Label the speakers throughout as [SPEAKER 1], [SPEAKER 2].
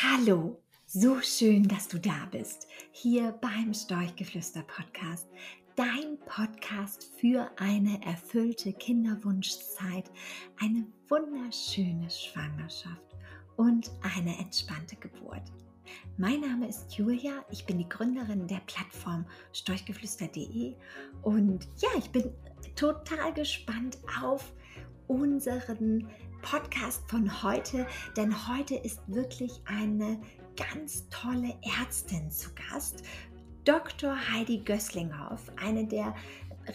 [SPEAKER 1] Hallo, so schön, dass du da bist, hier beim Storchgeflüster Podcast, dein Podcast für eine erfüllte Kinderwunschzeit, eine wunderschöne Schwangerschaft und eine entspannte Geburt. Mein Name ist Julia, ich bin die Gründerin der Plattform storchgeflüster.de und ja, ich bin total gespannt auf unseren Podcast von heute, denn heute ist wirklich eine ganz tolle Ärztin zu Gast, Dr. Heidi Gösslinghoff, eine der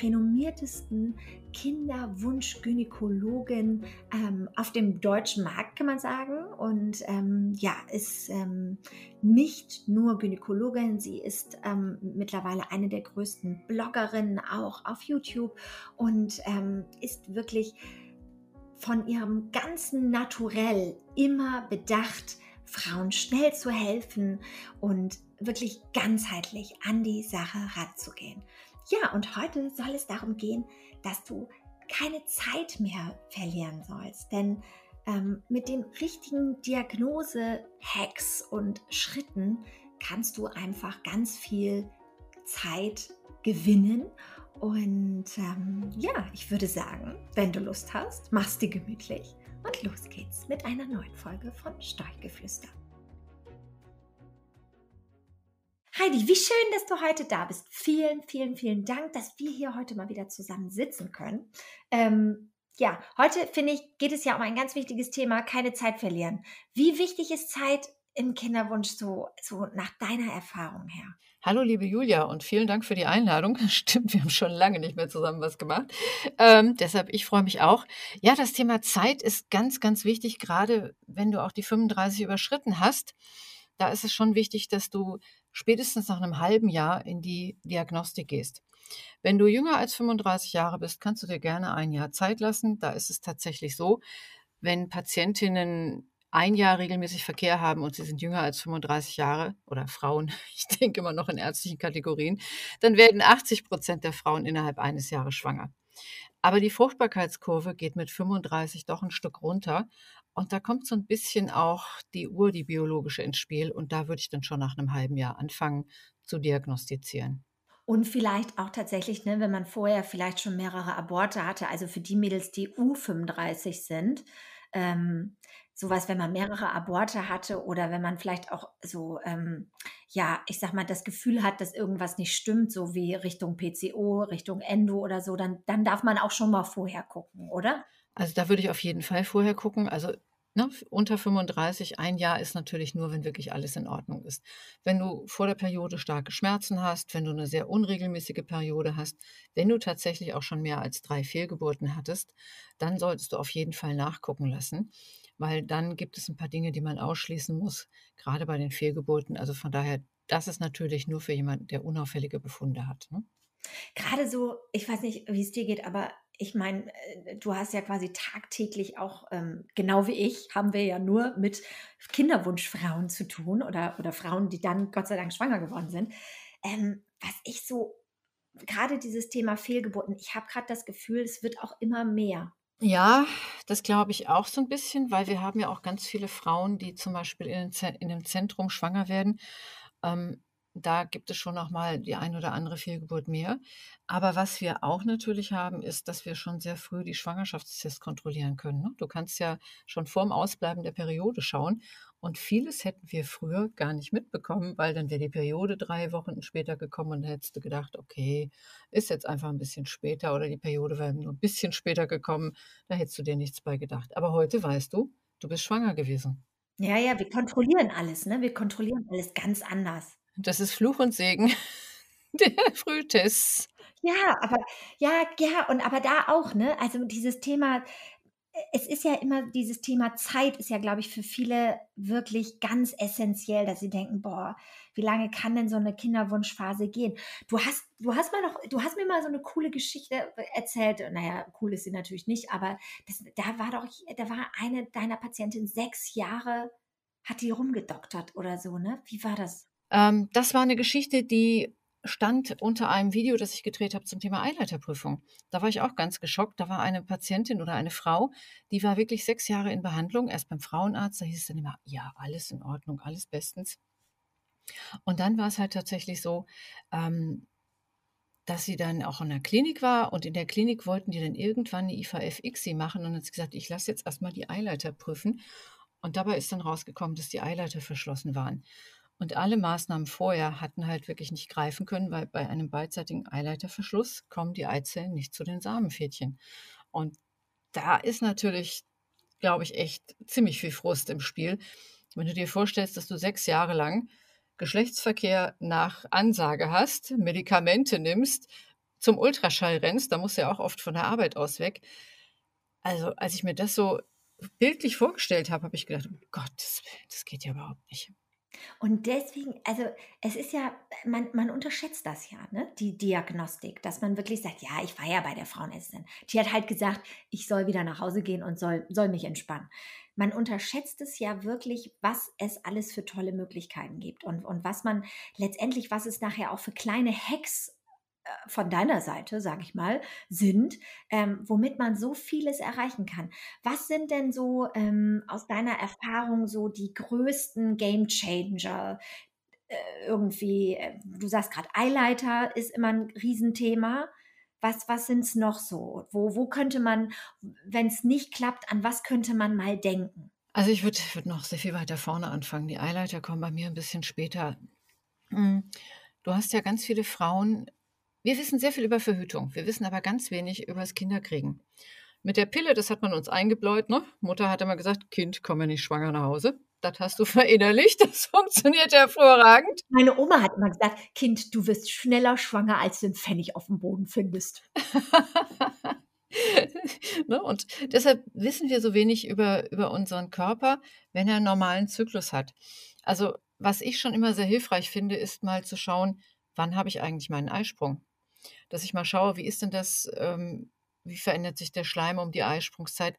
[SPEAKER 1] renommiertesten Kinderwunschgynäkologin ähm, auf dem deutschen Markt, kann man sagen. Und ähm, ja, ist ähm, nicht nur Gynäkologin, sie ist ähm, mittlerweile eine der größten Bloggerinnen auch auf YouTube und ähm, ist wirklich von ihrem ganzen Naturell immer bedacht, Frauen schnell zu helfen und wirklich ganzheitlich an die Sache ranzugehen. Ja, und heute soll es darum gehen, dass du keine Zeit mehr verlieren sollst, denn ähm, mit den richtigen Diagnose-Hacks und Schritten kannst du einfach ganz viel Zeit gewinnen und ähm, ja, ich würde sagen, wenn du Lust hast, mach's dir gemütlich und los geht's mit einer neuen Folge von Steuchgeflüster. Heidi, wie schön, dass du heute da bist. Vielen, vielen, vielen Dank, dass wir hier heute mal wieder zusammen sitzen können. Ähm, ja, heute finde ich, geht es ja um ein ganz wichtiges Thema, keine Zeit verlieren. Wie wichtig ist Zeit im Kinderwunsch so, so nach deiner Erfahrung her?
[SPEAKER 2] Hallo, liebe Julia, und vielen Dank für die Einladung. Stimmt, wir haben schon lange nicht mehr zusammen was gemacht. Ähm, deshalb, ich freue mich auch. Ja, das Thema Zeit ist ganz, ganz wichtig, gerade wenn du auch die 35 überschritten hast. Da ist es schon wichtig, dass du spätestens nach einem halben Jahr in die Diagnostik gehst. Wenn du jünger als 35 Jahre bist, kannst du dir gerne ein Jahr Zeit lassen. Da ist es tatsächlich so, wenn Patientinnen ein Jahr regelmäßig Verkehr haben und sie sind jünger als 35 Jahre oder Frauen, ich denke immer noch in ärztlichen Kategorien, dann werden 80 Prozent der Frauen innerhalb eines Jahres schwanger. Aber die Fruchtbarkeitskurve geht mit 35 doch ein Stück runter. Und da kommt so ein bisschen auch die Uhr, die biologische ins Spiel. Und da würde ich dann schon nach einem halben Jahr anfangen zu diagnostizieren.
[SPEAKER 1] Und vielleicht auch tatsächlich, ne, wenn man vorher vielleicht schon mehrere Aborte hatte, also für die Mädels, die U35 sind, ähm, sowas, wenn man mehrere Aborte hatte oder wenn man vielleicht auch so, ähm, ja, ich sag mal, das Gefühl hat, dass irgendwas nicht stimmt, so wie Richtung PCO, Richtung Endo oder so, dann, dann darf man auch schon mal vorher gucken, oder?
[SPEAKER 2] Also da würde ich auf jeden Fall vorher gucken. Also ne, unter 35, ein Jahr ist natürlich nur, wenn wirklich alles in Ordnung ist. Wenn du vor der Periode starke Schmerzen hast, wenn du eine sehr unregelmäßige Periode hast, wenn du tatsächlich auch schon mehr als drei Fehlgeburten hattest, dann solltest du auf jeden Fall nachgucken lassen weil dann gibt es ein paar Dinge, die man ausschließen muss, gerade bei den Fehlgeburten. Also von daher, das ist natürlich nur für jemanden, der unauffällige Befunde hat. Ne?
[SPEAKER 1] Gerade so, ich weiß nicht, wie es dir geht, aber ich meine, äh, du hast ja quasi tagtäglich auch, ähm, genau wie ich, haben wir ja nur mit Kinderwunschfrauen zu tun oder, oder Frauen, die dann Gott sei Dank schwanger geworden sind. Ähm, was ich so, gerade dieses Thema Fehlgeburten, ich habe gerade das Gefühl, es wird auch immer mehr.
[SPEAKER 2] Ja, das glaube ich auch so ein bisschen, weil wir haben ja auch ganz viele Frauen, die zum Beispiel in in 'nem Zentrum schwanger werden. Ähm, da gibt es schon noch mal die ein oder andere Fehlgeburt mehr. Aber was wir auch natürlich haben, ist, dass wir schon sehr früh die Schwangerschaftstests kontrollieren können, ne? Du kannst ja schon vorm Ausbleiben der Periode schauen und vieles hätten wir früher gar nicht mitbekommen, weil dann wäre die Periode drei Wochen später gekommen und hättest du gedacht: „Okay, ist jetzt einfach ein bisschen später“ oder die Periode wäre nur ein bisschen später gekommen, da hättest du dir nichts bei gedacht. Aber heute weißt du, du bist schwanger gewesen.
[SPEAKER 1] Ja, ja, wir kontrollieren alles, ne? Wir kontrollieren alles ganz anders.
[SPEAKER 2] Das ist Fluch und Segen der Frühtests.
[SPEAKER 1] Ja, aber ja, ja, und aber da auch, ne? Also dieses Thema, äh, es ist ja immer dieses Thema Zeit ist ja, glaube ich, für viele wirklich ganz essentiell, dass sie denken, boah, wie lange kann denn so eine Kinderwunschphase gehen? Du hast, du hast mal noch, du hast mir mal so eine coole Geschichte erzählt. Naja, cool ist sie natürlich nicht, aber das, da war doch, da war eine deiner Patientin sechs Jahre, hat die rumgedoktert oder so, ne? Wie war das?
[SPEAKER 2] Ähm, das war eine Geschichte, die stand unter einem Video, das ich gedreht habe zum Thema Eileiterprüfung. Da war ich auch ganz geschockt. Da war eine Patientin oder eine Frau, die war wirklich sechs Jahre in Behandlung, erst beim Frauenarzt. Da hieß es dann immer, ja, alles in Ordnung, alles bestens. Und dann war es halt tatsächlich so, ähm, dass sie dann auch in der Klinik war und in der Klinik wollten die dann irgendwann eine IVF-ICSI machen und hat sie gesagt, ich lasse jetzt erstmal die Eileiter prüfen. Und dabei ist dann rausgekommen, dass die Eileiter verschlossen waren. Und alle Maßnahmen vorher hatten halt wirklich nicht greifen können, weil bei einem beidseitigen Eileiterverschluss kommen die Eizellen nicht zu den Samenfädchen. Und da ist natürlich, glaube ich, echt ziemlich viel Frust im Spiel. Wenn du dir vorstellst, dass du sechs Jahre lang Geschlechtsverkehr nach Ansage hast, Medikamente nimmst, zum Ultraschall rennst, da musst du ja auch oft von der Arbeit aus weg. Also, als ich mir das so bildlich vorgestellt habe, habe ich gedacht, oh Gott, das, das geht ja überhaupt nicht.
[SPEAKER 1] Und deswegen, also es ist ja, man, man unterschätzt das ja, ne? die Diagnostik, dass man wirklich sagt, ja, ich war ja bei der Frauenärztin. Die hat halt gesagt, ich soll wieder nach Hause gehen und soll, soll mich entspannen. Man unterschätzt es ja wirklich, was es alles für tolle Möglichkeiten gibt und, und was man letztendlich, was es nachher auch für kleine Hacks von deiner Seite, sage ich mal, sind, ähm, womit man so vieles erreichen kann. Was sind denn so ähm, aus deiner Erfahrung so die größten Game Changer? Äh, irgendwie, äh, du sagst gerade, Eileiter ist immer ein Riesenthema. Was, was sind es noch so? Wo, wo könnte man, wenn es nicht klappt, an was könnte man mal denken?
[SPEAKER 2] Also ich würde würd noch sehr viel weiter vorne anfangen. Die Eileiter kommen bei mir ein bisschen später. Hm, du hast ja ganz viele Frauen, wir wissen sehr viel über Verhütung, wir wissen aber ganz wenig über das Kinderkriegen. Mit der Pille, das hat man uns eingebläut, ne? Mutter hat immer gesagt, Kind, komm ja nicht schwanger nach Hause. Das hast du verinnerlicht, das funktioniert hervorragend.
[SPEAKER 1] Meine Oma hat immer gesagt, Kind, du wirst schneller schwanger, als du einen Pfennig auf dem Boden findest.
[SPEAKER 2] ne? Und deshalb wissen wir so wenig über, über unseren Körper, wenn er einen normalen Zyklus hat. Also, was ich schon immer sehr hilfreich finde, ist mal zu schauen, wann habe ich eigentlich meinen Eisprung? Dass ich mal schaue, wie ist denn das, ähm, wie verändert sich der Schleim um die Eisprungszeit?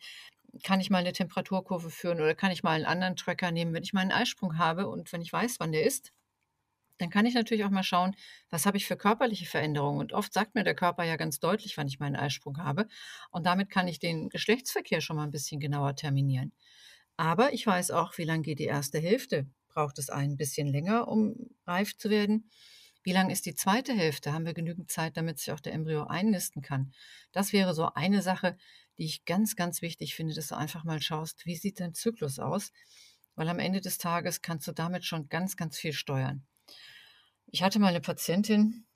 [SPEAKER 2] Kann ich mal eine Temperaturkurve führen oder kann ich mal einen anderen Tracker nehmen, wenn ich mal einen Eisprung habe und wenn ich weiß, wann der ist? Dann kann ich natürlich auch mal schauen, was habe ich für körperliche Veränderungen. Und oft sagt mir der Körper ja ganz deutlich, wann ich meinen Eisprung habe. Und damit kann ich den Geschlechtsverkehr schon mal ein bisschen genauer terminieren. Aber ich weiß auch, wie lange geht die erste Hälfte. Braucht es ein bisschen länger, um reif zu werden? Wie lang ist die zweite Hälfte? Haben wir genügend Zeit, damit sich auch der Embryo einnisten kann? Das wäre so eine Sache, die ich ganz, ganz wichtig finde, dass du einfach mal schaust, wie sieht dein Zyklus aus? Weil am Ende des Tages kannst du damit schon ganz, ganz viel steuern. Ich hatte mal eine Patientin,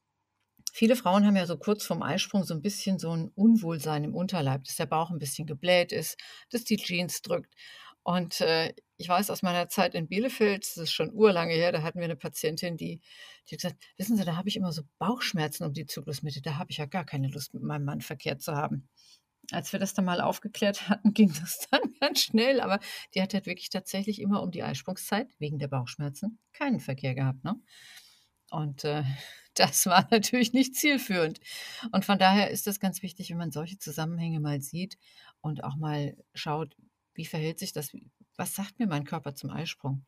[SPEAKER 2] Viele Frauen haben ja so kurz vorm Eisprung so ein bisschen so ein Unwohlsein im Unterleib, dass der Bauch ein bisschen gebläht ist, dass die Jeans drückt. Und äh, ich weiß aus meiner Zeit in Bielefeld, das ist schon urlange her, da hatten wir eine Patientin, die, die hat gesagt, wissen Sie, da habe ich immer so Bauchschmerzen um die Zyklusmitte, da habe ich ja gar keine Lust, mit meinem Mann verkehrt zu haben. Als wir das dann mal aufgeklärt hatten, ging das dann ganz schnell, aber die hat halt wirklich tatsächlich immer um die Eisprungszeit, wegen der Bauchschmerzen, keinen Verkehr gehabt. Ne? Und äh, das war natürlich nicht zielführend. Und von daher ist das ganz wichtig, wenn man solche Zusammenhänge mal sieht und auch mal schaut, wie verhält sich das, was sagt mir mein Körper zum Eisprung?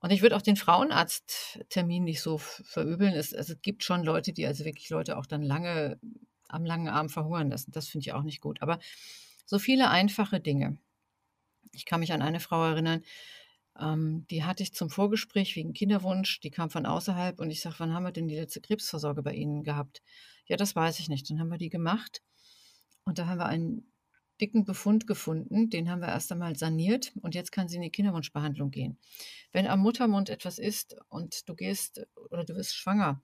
[SPEAKER 2] Und ich würde auch den Frauenarzttermin nicht so verübeln. Es, also es gibt schon Leute, die also wirklich Leute auch dann lange am langen Arm verhungern lassen. Das finde ich auch nicht gut. Aber so viele einfache Dinge. Ich kann mich an eine Frau erinnern, ähm, die hatte ich zum Vorgespräch wegen Kinderwunsch. Die kam von außerhalb und ich sage, wann haben wir denn die letzte Krebsvorsorge bei Ihnen gehabt? Ja, das weiß ich nicht. Dann haben wir die gemacht und da haben wir einen dicken Befund gefunden. Den haben wir erst einmal saniert und jetzt kann sie in die Kinderwunschbehandlung gehen. Wenn am Muttermund etwas ist und du gehst oder du wirst schwanger,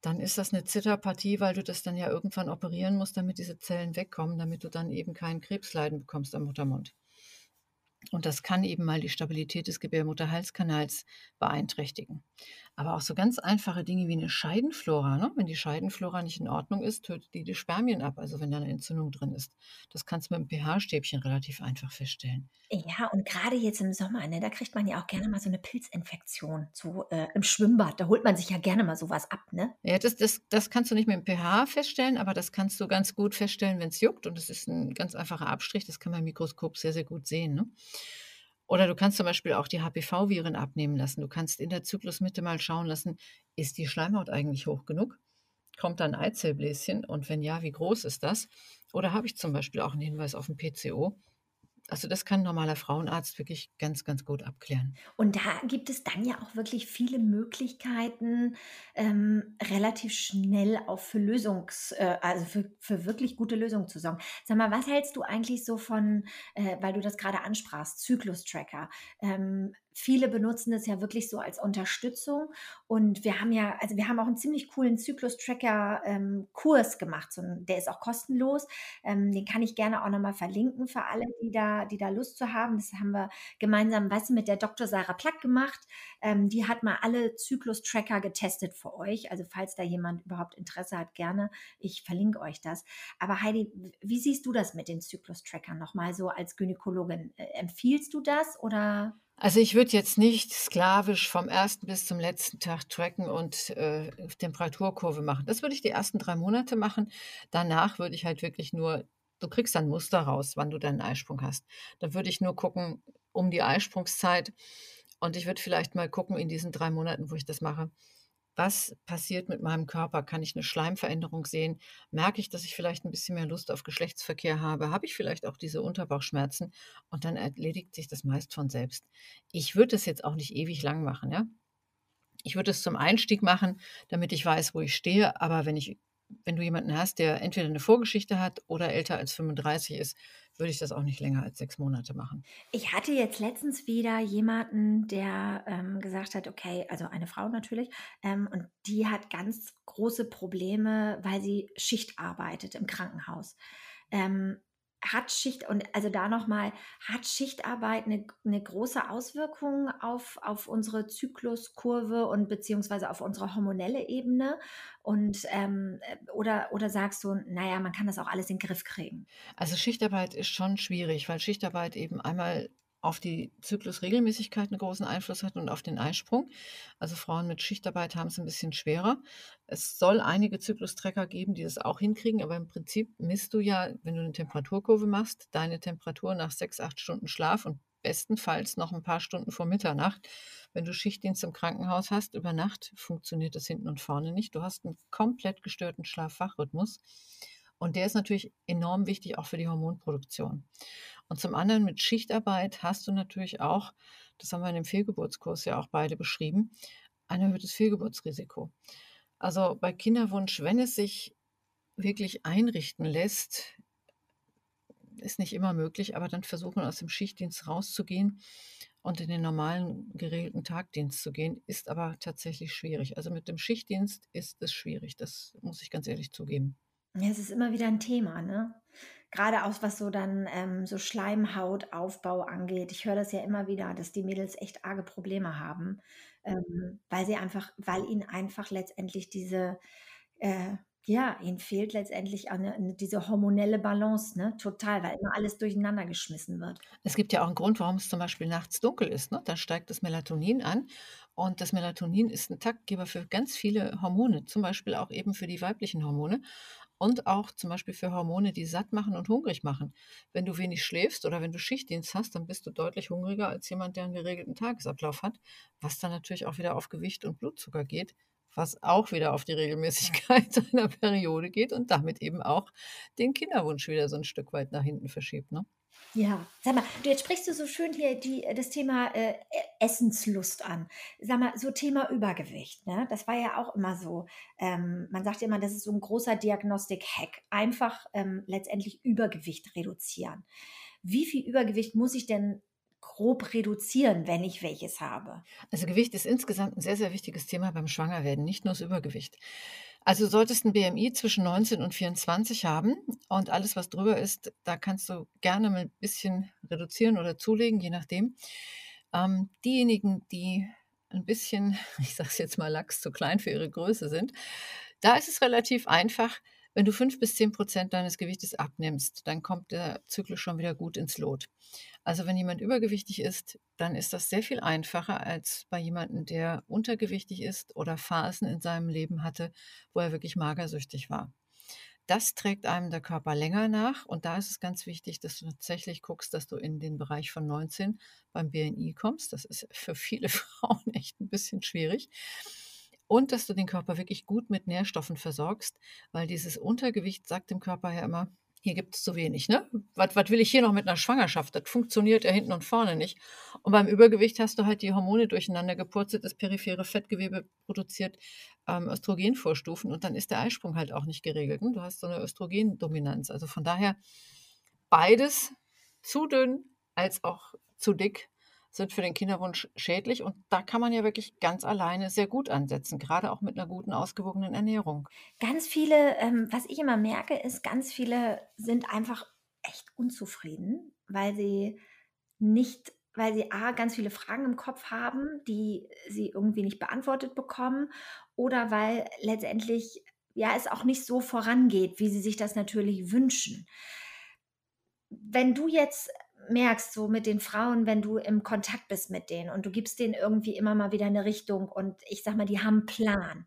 [SPEAKER 2] dann ist das eine Zitterpartie, weil du das dann ja irgendwann operieren musst, damit diese Zellen wegkommen, damit du dann eben kein Krebsleiden bekommst am Muttermund. Und das kann eben mal die Stabilität des Gebärmutterhalskanals beeinträchtigen. Aber auch so ganz einfache Dinge wie eine Scheidenflora. Ne? Wenn die Scheidenflora nicht in Ordnung ist, tötet die die Spermien ab, also wenn da eine Entzündung drin ist. Das kannst du mit einem pH-Stäbchen relativ einfach feststellen.
[SPEAKER 1] Ja, und gerade jetzt im Sommer, ne, da kriegt man ja auch gerne mal so eine Pilzinfektion so, äh, im Schwimmbad. Da holt man sich ja gerne mal sowas ab, ne?
[SPEAKER 2] Ja, das, das, das kannst du nicht mit dem pH feststellen, aber das kannst du ganz gut feststellen, wenn es juckt. Und das ist ein ganz einfacher Abstrich, das kann man im Mikroskop sehr, sehr gut sehen. Ne? Oder du kannst zum Beispiel auch die HPV-Viren abnehmen lassen. Du kannst in der Zyklusmitte mal schauen lassen, ist die Schleimhaut eigentlich hoch genug? Kommt da ein Eizellbläschen? Und wenn ja, wie groß ist das? Oder habe ich zum Beispiel auch einen Hinweis auf ein PCO? Also das kann ein normaler Frauenarzt wirklich ganz, ganz gut abklären.
[SPEAKER 1] Und da gibt es dann ja auch wirklich viele Möglichkeiten, ähm, relativ schnell auch für Lösungs, äh, also für, für wirklich gute Lösungen zu sorgen. Sag mal, was hältst du eigentlich so von, äh, weil du das gerade ansprachst, Zyklus-Tracker? Ähm, viele benutzen es ja wirklich so als Unterstützung. Und wir haben ja, also wir haben auch einen ziemlich coolen Zyklus-Tracker-Kurs ähm, gemacht. So, der ist auch kostenlos. Ähm, den kann ich gerne auch nochmal verlinken für alle, die da, die da Lust zu haben. Das haben wir gemeinsam, weißt du, mit der Dr. Sarah Plack gemacht. Ähm, die hat mal alle Zyklus-Tracker getestet für euch. Also falls da jemand überhaupt Interesse hat, gerne. Ich verlinke euch das. Aber Heidi, wie siehst du das mit den Zyklus-Trackern nochmal so als Gynäkologin? Äh, empfiehlst du das oder?
[SPEAKER 2] Also ich würde jetzt nicht sklavisch vom ersten bis zum letzten Tag tracken und äh, Temperaturkurve machen. Das würde ich die ersten drei Monate machen. Danach würde ich halt wirklich nur, du kriegst dann Muster raus, wann du deinen Eisprung hast. Dann würde ich nur gucken um die Eisprungszeit und ich würde vielleicht mal gucken in diesen drei Monaten, wo ich das mache, was passiert mit meinem Körper? Kann ich eine Schleimveränderung sehen? Merke ich, dass ich vielleicht ein bisschen mehr Lust auf Geschlechtsverkehr habe? Habe ich vielleicht auch diese Unterbauchschmerzen? Und dann erledigt sich das meist von selbst. Ich würde es jetzt auch nicht ewig lang machen, ja? Ich würde es zum Einstieg machen, damit ich weiß, wo ich stehe. Aber wenn ich wenn du jemanden hast, der entweder eine Vorgeschichte hat oder älter als 35 ist, würde ich das auch nicht länger als sechs Monate machen.
[SPEAKER 1] Ich hatte jetzt letztens wieder jemanden, der ähm, gesagt hat, okay, also eine Frau natürlich, ähm, und die hat ganz große Probleme, weil sie Schicht arbeitet im Krankenhaus. Ähm, hat Schicht und also da nochmal, hat Schichtarbeit eine, eine große Auswirkung auf, auf unsere Zykluskurve und beziehungsweise auf unsere hormonelle Ebene? Und ähm, oder, oder sagst du, naja, man kann das auch alles in den Griff kriegen?
[SPEAKER 2] Also Schichtarbeit ist schon schwierig, weil Schichtarbeit eben einmal auf die Zyklusregelmäßigkeit einen großen Einfluss hat und auf den Eisprung. Also Frauen mit Schichtarbeit haben es ein bisschen schwerer. Es soll einige Zyklustrecker geben, die das auch hinkriegen, aber im Prinzip misst du ja, wenn du eine Temperaturkurve machst, deine Temperatur nach sechs, acht Stunden Schlaf und bestenfalls noch ein paar Stunden vor Mitternacht. Wenn du Schichtdienst im Krankenhaus hast, über Nacht funktioniert das hinten und vorne nicht. Du hast einen komplett gestörten Schlaf-Wach-Rhythmus. Und der ist natürlich enorm wichtig auch für die Hormonproduktion. Und zum anderen mit Schichtarbeit hast du natürlich auch, das haben wir in dem Fehlgeburtskurs ja auch beide beschrieben, ein erhöhtes Fehlgeburtsrisiko. Also bei Kinderwunsch, wenn es sich wirklich einrichten lässt, ist nicht immer möglich, aber dann versuchen aus dem Schichtdienst rauszugehen und in den normalen geregelten Tagdienst zu gehen, ist aber tatsächlich schwierig. Also mit dem Schichtdienst ist es schwierig, das muss ich ganz ehrlich zugeben.
[SPEAKER 1] Ja, es ist immer wieder ein Thema, ne? Gerade auch was so dann ähm, so Schleimhautaufbau angeht. Ich höre das ja immer wieder, dass die Mädels echt arge Probleme haben, ähm, weil sie einfach, weil ihnen einfach letztendlich diese, äh, ja, ihnen fehlt letztendlich eine, eine, diese hormonelle Balance, ne? Total, weil immer alles durcheinander geschmissen wird.
[SPEAKER 2] Es gibt ja auch einen Grund, warum es zum Beispiel nachts dunkel ist. Ne? Da steigt das Melatonin an und das Melatonin ist ein Taktgeber für ganz viele Hormone, zum Beispiel auch eben für die weiblichen Hormone und auch zum Beispiel für Hormone, die satt machen und hungrig machen. Wenn du wenig schläfst oder wenn du Schichtdienst hast, dann bist du deutlich hungriger als jemand, der einen geregelten Tagesablauf hat, was dann natürlich auch wieder auf Gewicht und Blutzucker geht, was auch wieder auf die Regelmäßigkeit einer Periode geht und damit eben auch den Kinderwunsch wieder so ein Stück weit nach hinten verschiebt. Ne?
[SPEAKER 1] Ja, sag mal, du jetzt sprichst du so schön hier die, das Thema äh, e-, Essenslust an. Sag mal, so Thema Übergewicht, ne? Das war ja auch immer so. Ähm, man sagt immer, das ist so ein großer Diagnostik-Hack. Einfach ähm, letztendlich Übergewicht reduzieren. Wie viel Übergewicht muss ich denn grob reduzieren, wenn ich welches habe?
[SPEAKER 2] Also Gewicht ist insgesamt ein sehr, sehr wichtiges Thema beim Schwangerwerden, nicht nur das Übergewicht. Also du solltest ein BMI zwischen 19 und 24 haben und alles, was drüber ist, da kannst du gerne mal ein bisschen reduzieren oder zulegen, je nachdem. Ähm, diejenigen, die ein bisschen, ich sage es jetzt mal, Lachs zu klein für ihre Größe sind, da ist es relativ einfach. Wenn du fünf bis zehn Prozent deines Gewichtes abnimmst, dann kommt der Zyklus schon wieder gut ins Lot. Also wenn jemand übergewichtig ist, dann ist das sehr viel einfacher als bei jemandem, der untergewichtig ist oder Phasen in seinem Leben hatte, wo er wirklich magersüchtig war. das trägt einem der Körper länger nach. Und da ist es ganz wichtig, dass du tatsächlich guckst, dass du in den Bereich von 19 beim BNI kommst. Das ist für viele Frauen echt ein bisschen schwierig. Und dass du den Körper wirklich gut mit Nährstoffen versorgst, weil dieses Untergewicht sagt dem Körper ja immer, hier gibt es zu wenig, ne? Was, was will ich hier noch mit einer Schwangerschaft? Das funktioniert ja hinten und vorne nicht. Und beim Übergewicht hast du halt die Hormone durcheinander gepurzelt, das periphere Fettgewebe produziert ähm, Östrogenvorstufen und dann ist der Eisprung halt auch nicht geregelt. Ne? Du hast so eine Östrogendominanz. Also von daher beides zu dünn als auch zu dick sind für den Kinderwunsch schädlich. Und da kann man ja wirklich ganz alleine sehr gut ansetzen, gerade auch mit einer guten, ausgewogenen Ernährung.
[SPEAKER 1] Ganz viele, ähm, was ich immer merke, ist, ganz viele sind einfach echt unzufrieden, weil sie nicht weil sie A, ganz viele Fragen im Kopf haben, die sie irgendwie nicht beantwortet bekommen oder weil letztendlich ja es auch nicht so vorangeht, wie sie sich das natürlich wünschen. Wenn du jetzt merkst, so mit den Frauen, wenn du im Kontakt bist mit denen und du gibst denen irgendwie immer mal wieder eine Richtung und ich sag mal, die haben einen Plan.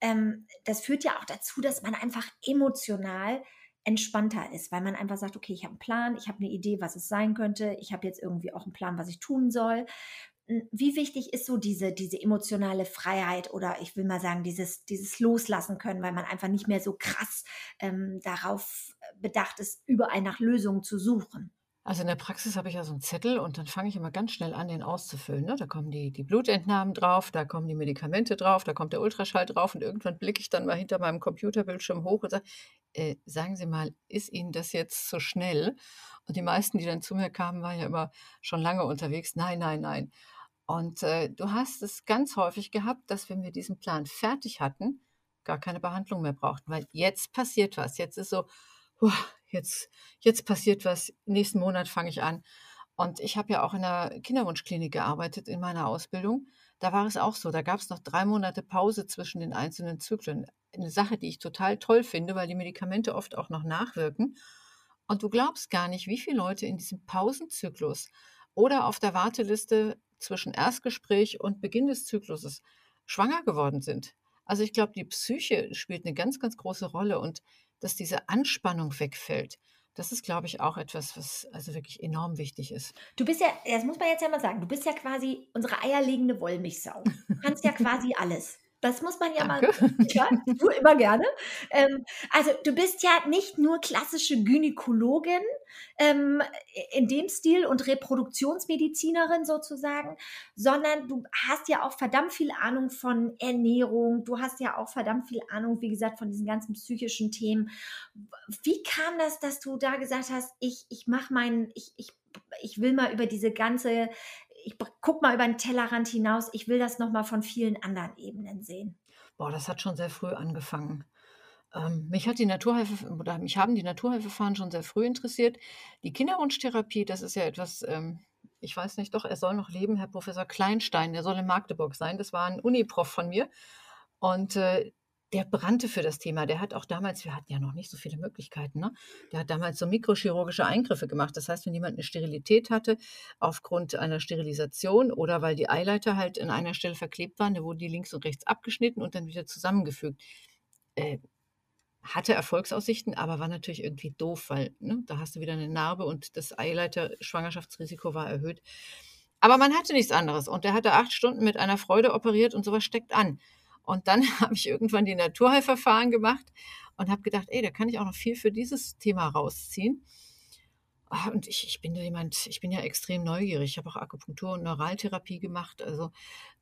[SPEAKER 1] Ähm, das führt ja auch dazu, dass man einfach emotional entspannter ist, weil man einfach sagt, okay, ich habe einen Plan, ich habe eine Idee, was es sein könnte, ich habe jetzt irgendwie auch einen Plan, was ich tun soll. Hm, wie wichtig ist so diese, diese emotionale Freiheit oder ich will mal sagen, dieses, dieses Loslassen können, weil man einfach nicht mehr so krass ähm, darauf bedacht ist, überall nach Lösungen zu suchen?
[SPEAKER 2] Also in der Praxis habe ich ja so einen Zettel und dann fange ich immer ganz schnell an, den auszufüllen. Ne? Da kommen die, die Blutentnahmen drauf, da kommen die Medikamente drauf, da kommt der Ultraschall drauf und irgendwann blicke ich dann mal hinter meinem Computerbildschirm hoch und sage, äh, sagen Sie mal, ist Ihnen das jetzt zu schnell? Und die meisten, die dann zu mir kamen, waren ja immer schon lange unterwegs. Nein, nein, nein. Und äh, du hast es ganz häufig gehabt, dass wenn wir diesen Plan fertig hatten, gar keine Behandlung mehr brauchten, weil jetzt passiert was. Jetzt ist so, jetzt, jetzt passiert was, nächsten Monat fange ich an. Und ich habe ja auch in der Kinderwunschklinik gearbeitet in meiner Ausbildung. Da war es auch so. Da gab es noch drei Monate Pause zwischen den einzelnen Zyklen. Eine Sache, die ich total toll finde, weil die Medikamente oft auch noch nachwirken. Und du glaubst gar nicht, wie viele Leute in diesem Pausenzyklus oder auf der Warteliste zwischen Erstgespräch und Beginn des Zykluses schwanger geworden sind. Also ich glaube, die Psyche spielt eine ganz, ganz große Rolle. Und dass diese Anspannung wegfällt. Das ist, glaube ich, auch etwas, was also wirklich enorm wichtig ist.
[SPEAKER 1] Du bist ja, das muss man jetzt ja mal sagen, du bist ja quasi unsere eierlegende Wollmilchsau. Du kannst ja quasi alles. Das muss man ja Danke. mal. Ja, du immer gerne. Ähm, also du bist ja nicht nur klassische Gynäkologin ähm, in dem Stil und Reproduktionsmedizinerin sozusagen, sondern du hast ja auch verdammt viel Ahnung von Ernährung. Du hast ja auch verdammt viel Ahnung, wie gesagt, von diesen ganzen psychischen Themen. Wie kam das, dass du da gesagt hast, ich, ich mache meinen, ich, ich ich will mal über diese ganze ich guck mal über den Tellerrand hinaus, ich will das nochmal von vielen anderen Ebenen sehen.
[SPEAKER 2] Boah, das hat schon sehr früh angefangen. Ähm, mich hat die Naturheilver oder mich haben die Naturheilverfahren schon sehr früh interessiert. Die Kinderwunschtherapie, das ist ja etwas, ähm, ich weiß nicht, doch, er soll noch leben, Herr Professor Kleinstein, der soll in Magdeburg sein. Das war ein Uniprof von mir. Und äh, der brannte für das Thema. Der hat auch damals, wir hatten ja noch nicht so viele Möglichkeiten, ne? der hat damals so mikrochirurgische Eingriffe gemacht. Das heißt, wenn jemand eine Sterilität hatte, aufgrund einer Sterilisation oder weil die Eileiter halt an einer Stelle verklebt waren, da wurden die links und rechts abgeschnitten und dann wieder zusammengefügt. Äh, hatte Erfolgsaussichten, aber war natürlich irgendwie doof, weil ne, da hast du wieder eine Narbe und das Eileiter-Schwangerschaftsrisiko war erhöht. Aber man hatte nichts anderes und der hatte acht Stunden mit einer Freude operiert und sowas steckt an. Und dann habe ich irgendwann die Naturheilverfahren gemacht und habe gedacht, ey, da kann ich auch noch viel für dieses Thema rausziehen. Ah, und ich, ich bin ja jemand, ich bin ja extrem neugierig. Ich habe auch Akupunktur und Neuraltherapie gemacht. Also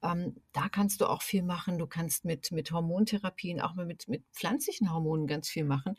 [SPEAKER 2] ähm, da kannst du auch viel machen. Du kannst mit, mit Hormontherapien, auch mit, mit pflanzlichen Hormonen ganz viel machen.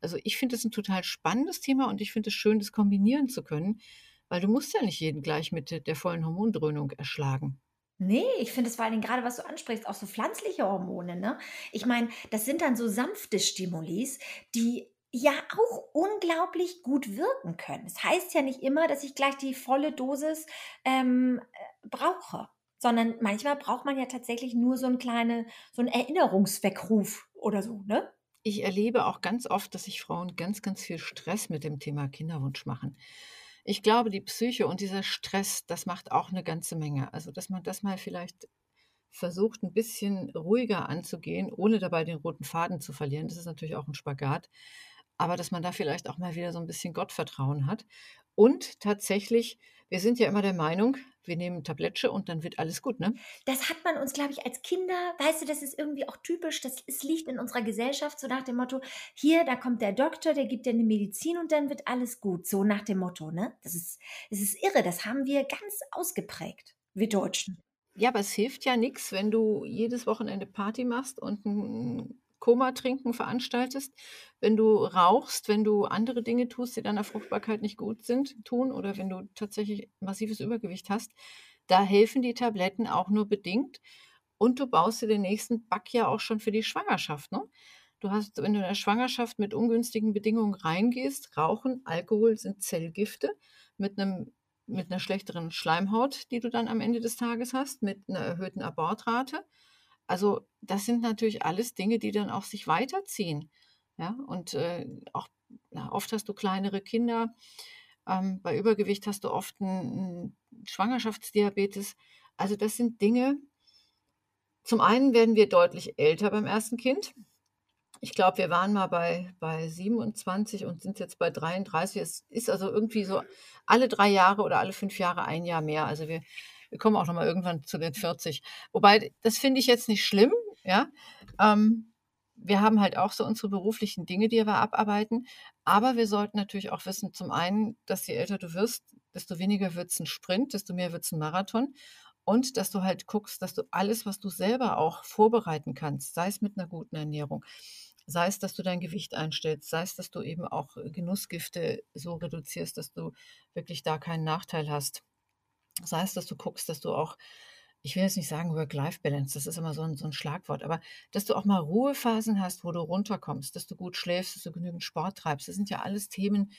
[SPEAKER 2] Also ich finde das ein total spannendes Thema und ich finde es schön, das kombinieren zu können, weil du musst ja nicht jeden gleich mit der vollen Hormondröhnung erschlagen.
[SPEAKER 1] Nee, ich finde es vor allen Dingen gerade, was du ansprichst, auch so pflanzliche Hormone, ne? Ich meine, das sind dann so sanfte Stimulis, die ja auch unglaublich gut wirken können. Das heißt ja nicht immer, dass ich gleich die volle Dosis ähm, äh, brauche, sondern manchmal braucht man ja tatsächlich nur so, ein kleine, so einen Erinnerungsweckruf oder so, ne?
[SPEAKER 2] Ich erlebe auch ganz oft, dass sich Frauen ganz, ganz viel Stress mit dem Thema Kinderwunsch machen. Ich glaube, die Psyche und dieser Stress, das macht auch eine ganze Menge. Also, dass man das mal vielleicht versucht, ein bisschen ruhiger anzugehen, ohne dabei den roten Faden zu verlieren. Das ist natürlich auch ein Spagat. Aber dass man da vielleicht auch mal wieder so ein bisschen Gottvertrauen hat. Und tatsächlich, wir sind ja immer der Meinung, wir nehmen Tablettsche und dann wird alles gut, ne?
[SPEAKER 1] Das hat man uns, glaube ich, als Kinder, weißt du, das ist irgendwie auch typisch, das es liegt in unserer Gesellschaft so nach dem Motto, hier, da kommt der Doktor, der gibt dir eine Medizin und dann wird alles gut, so nach dem Motto, ne? Das ist, das ist irre, das haben wir ganz ausgeprägt, wir Deutschen.
[SPEAKER 2] Ja, aber es hilft ja nichts, wenn du jedes Wochenende Party machst und ein Koma-Trinken veranstaltest, wenn du rauchst, wenn du andere Dinge tust, die deiner Fruchtbarkeit nicht gut sind, tun oder wenn du tatsächlich massives Übergewicht hast, da helfen die Tabletten auch nur bedingt. Und du baust dir den nächsten Back ja auch schon für die Schwangerschaft. Ne? Du hast, wenn du in der Schwangerschaft mit ungünstigen Bedingungen reingehst, Rauchen, Alkohol sind Zellgifte mit einem mit einer schlechteren Schleimhaut, die du dann am Ende des Tages hast, mit einer erhöhten Abortrate. Also das sind natürlich alles Dinge, die dann auch sich weiterziehen. Ja, und äh, auch ja, oft hast du kleinere Kinder. Ähm, bei Übergewicht hast du oft einen, Schwangerschaftsdiabetes. Also das sind Dinge. Zum einen werden wir deutlich älter beim ersten Kind. Ich glaube, wir waren mal bei, bei 27 und sind jetzt bei 33. Es ist also irgendwie so alle drei Jahre oder alle fünf Jahre ein Jahr mehr. Also wir, wir kommen auch noch mal irgendwann zu den 40. Wobei, das finde ich jetzt nicht schlimm, ja. Ähm, wir haben halt auch so unsere beruflichen Dinge, die wir abarbeiten. Aber wir sollten natürlich auch wissen, zum einen, dass je älter du wirst, desto weniger wird es ein Sprint, desto mehr wird es ein Marathon. Und dass du halt guckst, dass du alles, was du selber auch vorbereiten kannst, sei es mit einer guten Ernährung, Sei es, dass du dein Gewicht einstellst, sei es, dass du eben auch Genussgifte so reduzierst, dass du wirklich da keinen Nachteil hast. Sei es, dass du guckst, dass du auch, ich will jetzt nicht sagen Work-Life-Balance, das ist immer so ein, so ein Schlagwort, aber dass du auch mal Ruhephasen hast, wo du runterkommst, dass du gut schläfst, dass du genügend Sport treibst. Das sind ja alles Themen,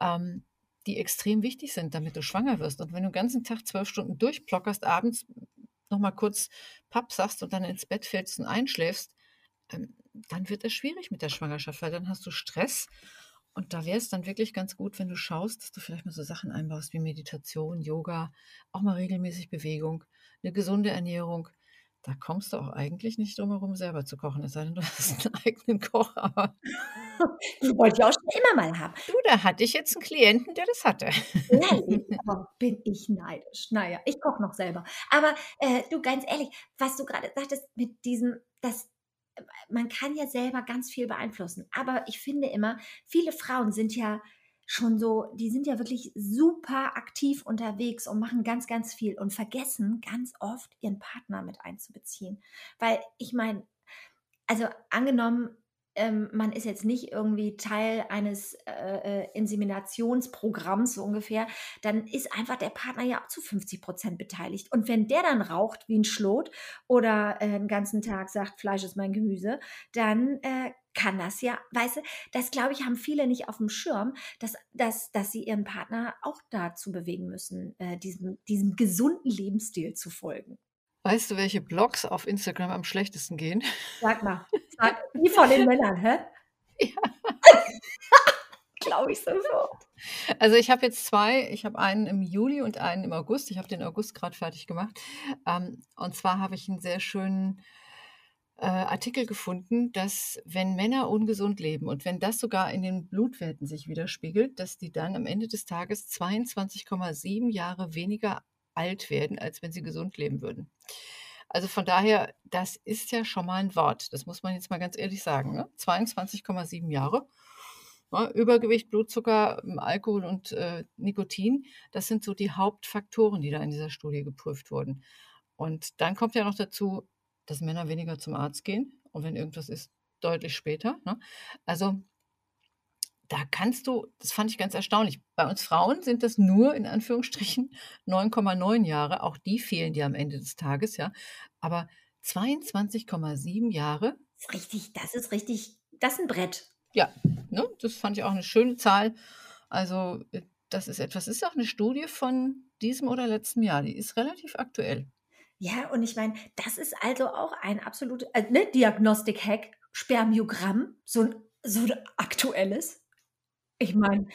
[SPEAKER 2] ähm, die extrem wichtig sind, damit du schwanger wirst. Und wenn du den ganzen Tag zwölf Stunden durchplockerst, abends nochmal kurz Papp sagst und dann ins Bett fällst und einschläfst, ähm, dann wird es schwierig mit der Schwangerschaft, weil dann hast du Stress. Und da wäre es dann wirklich ganz gut, wenn du schaust, dass du vielleicht mal so Sachen einbaust wie Meditation, Yoga, auch mal regelmäßig Bewegung, eine gesunde Ernährung. Da kommst du auch eigentlich nicht drum herum, selber zu kochen, es sei denn, du hast einen eigenen Koch. Aber
[SPEAKER 1] Die wollte ich auch schon immer mal haben.
[SPEAKER 2] du, da hatte ich jetzt einen Klienten, der das hatte.
[SPEAKER 1] Ehrlich, aber bin ich neidisch. Naja, ich koche noch selber. Aber äh, du, ganz ehrlich, was du gerade sagtest mit diesem, dass man kann ja selber ganz viel beeinflussen. Aber ich finde immer, viele Frauen sind ja schon so, die sind ja wirklich super aktiv unterwegs und machen ganz, ganz viel und vergessen ganz oft ihren Partner mit einzubeziehen. Weil ich meine, also angenommen, ähm, man ist jetzt nicht irgendwie Teil eines äh, äh, Inseminationsprogramms so ungefähr, dann ist einfach der Partner ja auch zu 50 Prozent beteiligt. Und wenn der dann raucht wie ein Schlot oder äh, den ganzen Tag sagt, Fleisch ist mein Gemüse, dann äh, kann das ja, weißt du, das glaube ich, haben viele nicht auf dem Schirm, dass, dass, dass sie ihren Partner auch dazu bewegen müssen, äh, diesem, diesem gesunden Lebensstil zu folgen.
[SPEAKER 2] Weißt du, welche Blogs auf Instagram am schlechtesten gehen?
[SPEAKER 1] Sag mal, sag, die von den Männern, hä?
[SPEAKER 2] Ja.
[SPEAKER 1] Glaube ich sofort.
[SPEAKER 2] Also ich habe jetzt zwei, ich habe einen im Juli und einen im August. Ich habe den August gerade fertig gemacht. Ähm, und zwar habe ich einen sehr schönen äh, Artikel gefunden, dass wenn Männer ungesund leben und wenn das sogar in den Blutwerten sich widerspiegelt, dass die dann am Ende des Tages 22,7 Jahre weniger alt werden, als wenn sie gesund leben würden. Also von daher, das ist ja schon mal ein Wort. Das muss man jetzt mal ganz ehrlich sagen. Ne? 22,7 Jahre. Ja, Übergewicht, Blutzucker, ähm, Alkohol und äh, Nikotin, das sind so die Hauptfaktoren, die da in dieser Studie geprüft wurden. Und dann kommt ja noch dazu, dass Männer weniger zum Arzt gehen und wenn irgendwas ist, deutlich später. Ne? Also da kannst du, das fand ich ganz erstaunlich. Bei uns Frauen sind das nur in Anführungsstrichen 9,9 Jahre. Auch die fehlen dir am Ende des Tages, ja. Aber 22,7 Jahre.
[SPEAKER 1] Das ist richtig, das ist richtig, das ist ein Brett.
[SPEAKER 2] Ja, ne, das fand ich auch eine schöne Zahl. Also, äh, das ist etwas, ist auch eine Studie von diesem oder letzten Jahr. Die ist relativ aktuell.
[SPEAKER 1] Ja, und ich meine, das ist also auch ein absolutes äh, ne, Diagnostik-Hack, Spermiogramm, so ein, so ein aktuelles. Ich meine,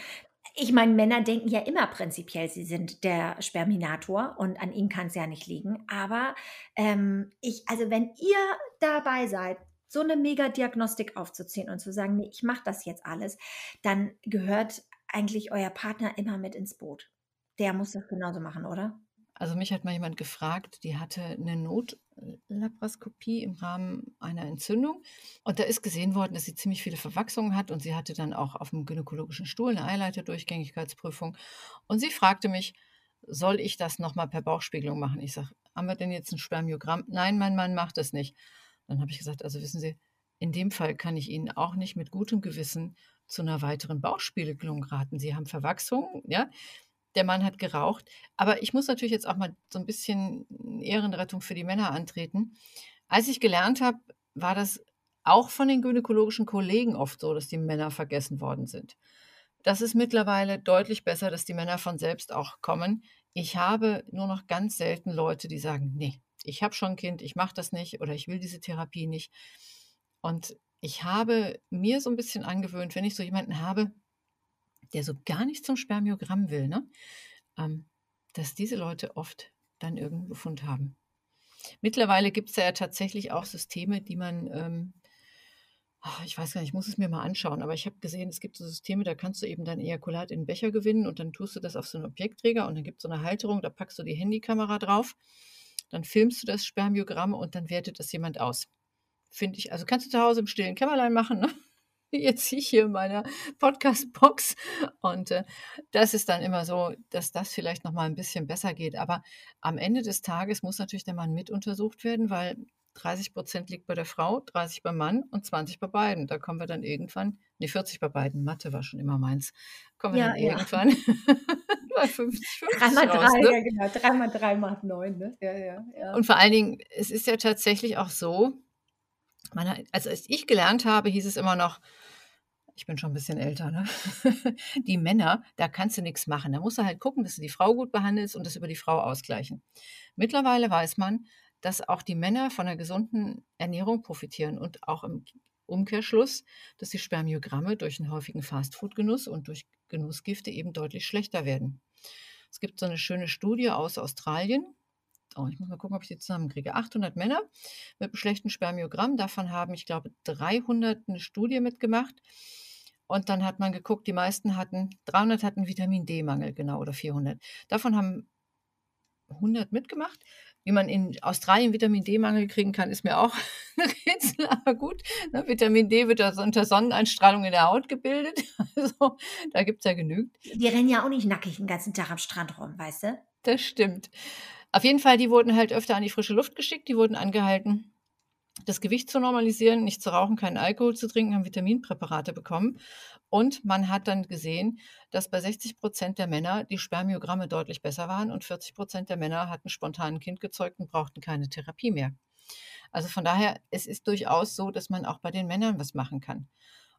[SPEAKER 1] Ich meine, Männer denken ja immer prinzipiell, sie sind der Sperminator und an ihnen kann es ja nicht liegen. Aber ähm, ich, also wenn ihr dabei seid, so eine Megadiagnostik aufzuziehen und zu sagen, nee, ich mache das jetzt alles, dann gehört eigentlich euer Partner immer mit ins Boot. Der muss das genauso machen, oder?
[SPEAKER 2] Also mich hat mal jemand gefragt, die hatte eine Notlaparoskopie im Rahmen einer Entzündung und da ist gesehen worden, dass sie ziemlich viele Verwachsungen hat und sie hatte dann auch auf dem gynäkologischen Stuhl eine Eileiterdurchgängigkeitsprüfung und sie fragte mich, soll ich das nochmal per Bauchspiegelung machen? Ich sage, haben wir denn jetzt ein Spermiogramm? Nein, mein Mann macht das nicht. Dann habe ich gesagt, also wissen Sie, in dem Fall kann ich Ihnen auch nicht mit gutem Gewissen zu einer weiteren Bauchspiegelung raten. Sie haben Verwachsungen, ja, der Mann hat geraucht. Aber ich muss natürlich jetzt auch mal so ein bisschen Ehrenrettung für die Männer antreten. Als ich gelernt habe, war das auch von den gynäkologischen Kollegen oft so, dass die Männer vergessen worden sind. Das ist mittlerweile deutlich besser, dass die Männer von selbst auch kommen. Ich habe nur noch ganz selten Leute, die sagen, nee, ich habe schon ein Kind, ich mache das nicht oder ich will diese Therapie nicht. Und ich habe mir so ein bisschen angewöhnt, wenn ich so jemanden habe, der so gar nicht zum Spermiogramm will, ne? Ähm, dass diese Leute oft dann irgendeinen Befund haben. Mittlerweile gibt es ja tatsächlich auch Systeme, die man, ähm, ach, ich weiß gar nicht, ich muss es mir mal anschauen, aber ich habe gesehen, es gibt so Systeme, da kannst du eben dein Ejakulat in den Becher gewinnen und dann tust du das auf so einen Objektträger und dann gibt es so eine Halterung, da packst du die Handykamera drauf, dann filmst du das Spermiogramm und dann wertet das jemand aus. Finde ich, also kannst du zu Hause im stillen Kämmerlein machen, ne? Jetzt ich hier in meiner Podcast-Box. Und äh, das ist dann immer so, dass das vielleicht noch mal ein bisschen besser geht. Aber am Ende des Tages muss natürlich der Mann mit untersucht werden, weil 30 Prozent liegt bei der Frau, 30 beim Mann und 20 bei beiden. Da kommen wir dann irgendwann, nee, 40 bei beiden. Mathe war schon immer meins. Kommen wir ja, dann ja. irgendwann bei 50, 50
[SPEAKER 1] 3 mal 3, raus, ne? ja genau. 3 mal 3 macht 9, ne? Ja, ja,
[SPEAKER 2] ja. Und vor allen Dingen, es ist ja tatsächlich auch so, meine, also als ich gelernt habe, hieß es immer noch, ich bin schon ein bisschen älter, ne? die Männer, da kannst du nichts machen. Da musst du halt gucken, dass du die Frau gut behandelst und das über die Frau ausgleichen. Mittlerweile weiß man, dass auch die Männer von einer gesunden Ernährung profitieren und auch im Umkehrschluss, dass die Spermiogramme durch einen häufigen Fastfood-Genuss und durch Genussgifte eben deutlich schlechter werden. Es gibt so eine schöne Studie aus Australien, oh, ich muss mal gucken, ob ich die zusammenkriege. 800 Männer mit einem schlechten Spermiogramm. Davon haben, ich glaube, 300 eine Studie mitgemacht. Und dann hat man geguckt, die meisten hatten, 300 hatten Vitamin D-Mangel, genau, oder 400. Davon haben 100 mitgemacht. Wie man in Australien Vitamin D-Mangel kriegen kann, ist mir auch ein Rätsel, aber gut. Ne, Vitamin D wird also unter Sonneneinstrahlung in der Haut gebildet. Also da gibt es ja genügend.
[SPEAKER 1] Die rennen ja auch nicht nackig den ganzen Tag am Strand rum, weißt du?
[SPEAKER 2] Das stimmt. Auf jeden Fall, die wurden halt öfter an die frische Luft geschickt, die wurden angehalten, das Gewicht zu normalisieren, nicht zu rauchen, keinen Alkohol zu trinken, haben Vitaminpräparate bekommen. Und man hat dann gesehen, dass bei 60 Prozent der Männer die Spermiogramme deutlich besser waren und 40 Prozent der Männer hatten spontan ein Kind gezeugt und brauchten keine Therapie mehr. Also von daher, es ist durchaus so, dass man auch bei den Männern was machen kann.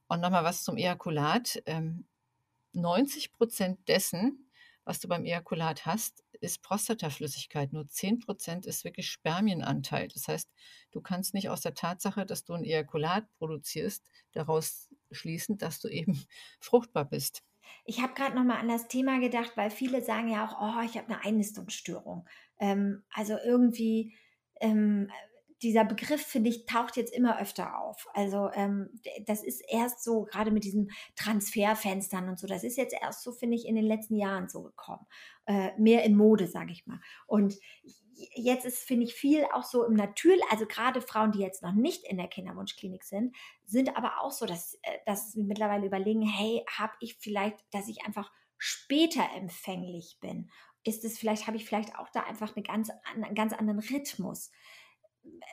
[SPEAKER 2] Und nochmal was zum Ejakulat. 90 ähm, Prozent dessen, was du beim Ejakulat hast, ist Prostataflüssigkeit. Nur 10% ist wirklich Spermienanteil. Das heißt, du kannst nicht aus der Tatsache, dass du ein Ejakulat produzierst, daraus schließen, dass du eben fruchtbar bist.
[SPEAKER 1] Ich habe gerade noch mal an das Thema gedacht, weil viele sagen ja auch, oh, ich habe eine Einnistungsstörung. Ähm, also irgendwie ähm, dieser Begriff, finde ich, taucht jetzt immer öfter auf. Also ähm, das ist erst so, gerade mit diesen Transferfenstern und so, das ist jetzt erst so, finde ich, in den letzten Jahren so gekommen. Äh, mehr in Mode, sage ich mal. Und jetzt ist, finde ich, viel auch so im Natürlich, also gerade Frauen, die jetzt noch nicht in der Kinderwunschklinik sind, sind aber auch so, dass, äh, dass sie mittlerweile überlegen, hey, habe ich vielleicht, dass ich einfach später empfänglich bin? Ist es vielleicht, habe ich vielleicht auch da einfach eine ganz, einen ganz anderen Rhythmus?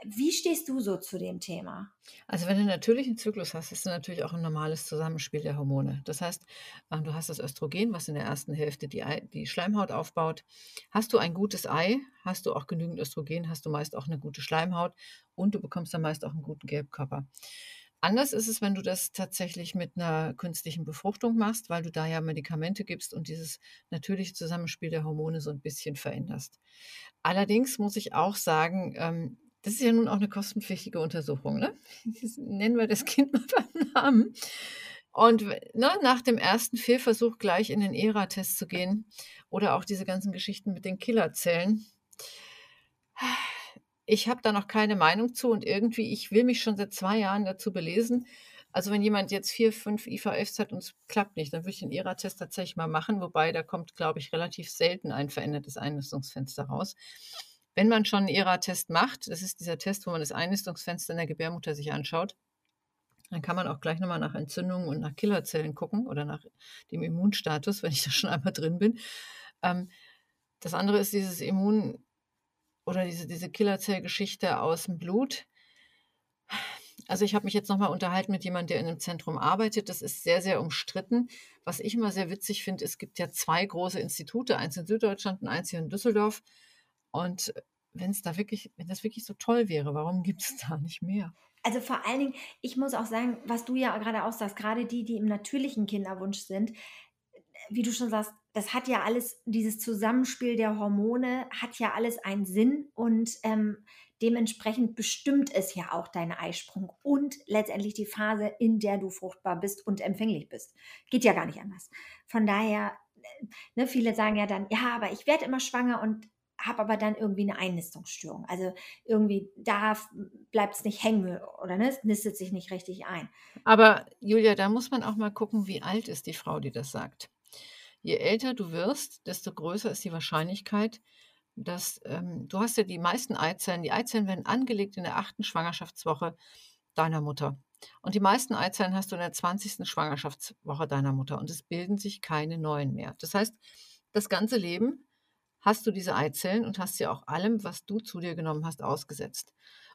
[SPEAKER 1] Wie stehst du so zu dem Thema?
[SPEAKER 2] Also wenn du einen natürlichen Zyklus hast, ist es natürlich auch ein normales Zusammenspiel der Hormone. Das heißt, ähm, du hast das Östrogen, was in der ersten Hälfte die, die Schleimhaut aufbaut. Hast du ein gutes Ei, hast du auch genügend Östrogen, hast du meist auch eine gute Schleimhaut und du bekommst dann meist auch einen guten Gelbkörper. Anders ist es, wenn du das tatsächlich mit einer künstlichen Befruchtung machst, weil du da ja Medikamente gibst und dieses natürliche Zusammenspiel der Hormone so ein bisschen veränderst. Allerdings muss ich auch sagen, ähm, das ist ja nun auch eine kostenpflichtige Untersuchung, ne? Nennen wir das Kind mal beim Namen. Und ne, nach dem ersten Fehlversuch gleich in den ERA-Test zu gehen oder auch diese ganzen Geschichten mit den Killerzellen. Ich habe da noch keine Meinung zu und irgendwie, ich will mich schon seit zwei Jahren dazu belesen. Also wenn jemand jetzt vier, fünf IVFs hat und es klappt nicht, dann würde ich den ERA-Test tatsächlich mal machen, wobei da kommt, glaube ich, relativ selten ein verändertes Einnistungsfenster raus. Wenn man schon einen ERA-Test macht, das ist dieser Test, wo man das Einnistungsfenster in der Gebärmutter sich anschaut, dann kann man auch gleich nochmal nach Entzündungen und nach Killerzellen gucken oder nach dem Immunstatus, wenn ich da schon einmal drin bin. Ähm, das andere ist dieses Immun- oder diese, diese Killerzellgeschichte aus dem Blut. Also ich habe mich jetzt nochmal unterhalten mit jemandem, der in einem Zentrum arbeitet. Das ist sehr, sehr umstritten. Was ich immer sehr witzig finde, es gibt ja zwei große Institute, eins in Süddeutschland und eins hier in Düsseldorf. Und wenn es da wirklich, wenn das wirklich so toll wäre, warum gibt es da nicht mehr?
[SPEAKER 1] Also vor allen Dingen, ich muss auch sagen, was du ja gerade aussagst, gerade die, die im natürlichen Kinderwunsch sind, wie du schon sagst, das hat ja alles, dieses Zusammenspiel der Hormone hat ja alles einen Sinn und ähm, dementsprechend bestimmt es ja auch deinen Eisprung und letztendlich die Phase, in der du fruchtbar bist und empfänglich bist. Geht ja gar nicht anders. Von daher, äh, ne, viele sagen ja dann, ja, aber ich werde immer schwanger und habe aber dann irgendwie eine Einnistungsstörung. Also irgendwie da bleibt es nicht hängen oder ne, es nistet sich nicht richtig ein.
[SPEAKER 2] Aber Julia, da muss man auch mal gucken, wie alt ist die Frau, die das sagt. Je älter du wirst, desto größer ist die Wahrscheinlichkeit, dass ähm, du hast ja die meisten Eizellen, die Eizellen werden angelegt in der achten Schwangerschaftswoche deiner Mutter. Und die meisten Eizellen hast du in der 20. Schwangerschaftswoche deiner Mutter und es bilden sich keine neuen mehr. Das heißt, das ganze Leben hast du diese Eizellen und hast sie auch allem, was du zu dir genommen hast, ausgesetzt.